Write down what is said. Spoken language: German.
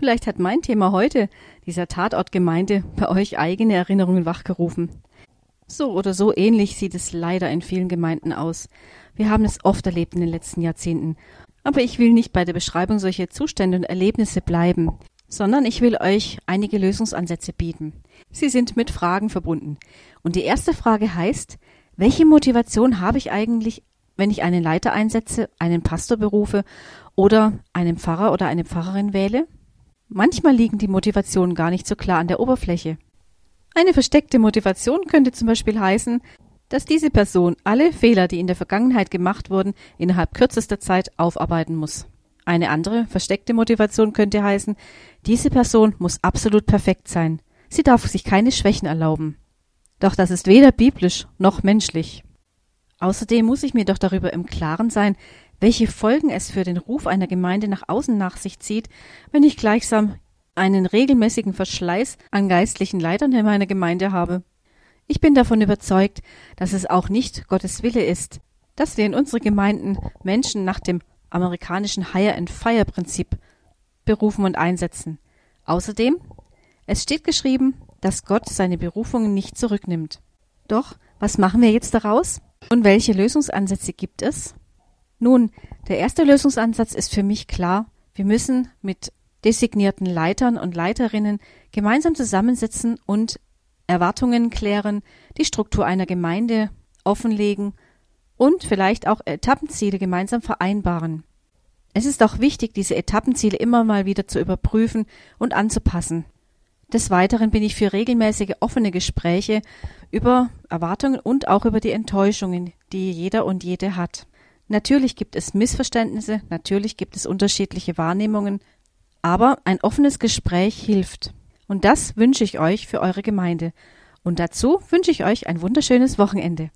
Vielleicht hat mein Thema heute, dieser Tatortgemeinde, bei euch eigene Erinnerungen wachgerufen. So oder so ähnlich sieht es leider in vielen Gemeinden aus. Wir haben es oft erlebt in den letzten Jahrzehnten. Aber ich will nicht bei der Beschreibung solcher Zustände und Erlebnisse bleiben, sondern ich will euch einige Lösungsansätze bieten. Sie sind mit Fragen verbunden. Und die erste Frage heißt, welche Motivation habe ich eigentlich, wenn ich einen Leiter einsetze, einen Pastor berufe oder einen Pfarrer oder eine Pfarrerin wähle? Manchmal liegen die Motivationen gar nicht so klar an der Oberfläche. Eine versteckte Motivation könnte zum Beispiel heißen, dass diese Person alle Fehler, die in der Vergangenheit gemacht wurden, innerhalb kürzester Zeit aufarbeiten muss. Eine andere versteckte Motivation könnte heißen, diese Person muss absolut perfekt sein. Sie darf sich keine Schwächen erlauben. Doch das ist weder biblisch noch menschlich. Außerdem muss ich mir doch darüber im Klaren sein, welche Folgen es für den Ruf einer Gemeinde nach außen nach sich zieht, wenn ich gleichsam einen regelmäßigen Verschleiß an geistlichen Leitern in meiner Gemeinde habe. Ich bin davon überzeugt, dass es auch nicht Gottes Wille ist, dass wir in unsere Gemeinden Menschen nach dem amerikanischen Hire and Fire Prinzip berufen und einsetzen. Außerdem, es steht geschrieben, dass Gott seine Berufungen nicht zurücknimmt. Doch, was machen wir jetzt daraus? Und welche Lösungsansätze gibt es? Nun, der erste Lösungsansatz ist für mich klar. Wir müssen mit designierten Leitern und Leiterinnen gemeinsam zusammensitzen und Erwartungen klären, die Struktur einer Gemeinde offenlegen und vielleicht auch Etappenziele gemeinsam vereinbaren. Es ist auch wichtig, diese Etappenziele immer mal wieder zu überprüfen und anzupassen. Des Weiteren bin ich für regelmäßige offene Gespräche über Erwartungen und auch über die Enttäuschungen, die jeder und jede hat. Natürlich gibt es Missverständnisse, natürlich gibt es unterschiedliche Wahrnehmungen, aber ein offenes Gespräch hilft. Und das wünsche ich euch für eure Gemeinde. Und dazu wünsche ich euch ein wunderschönes Wochenende.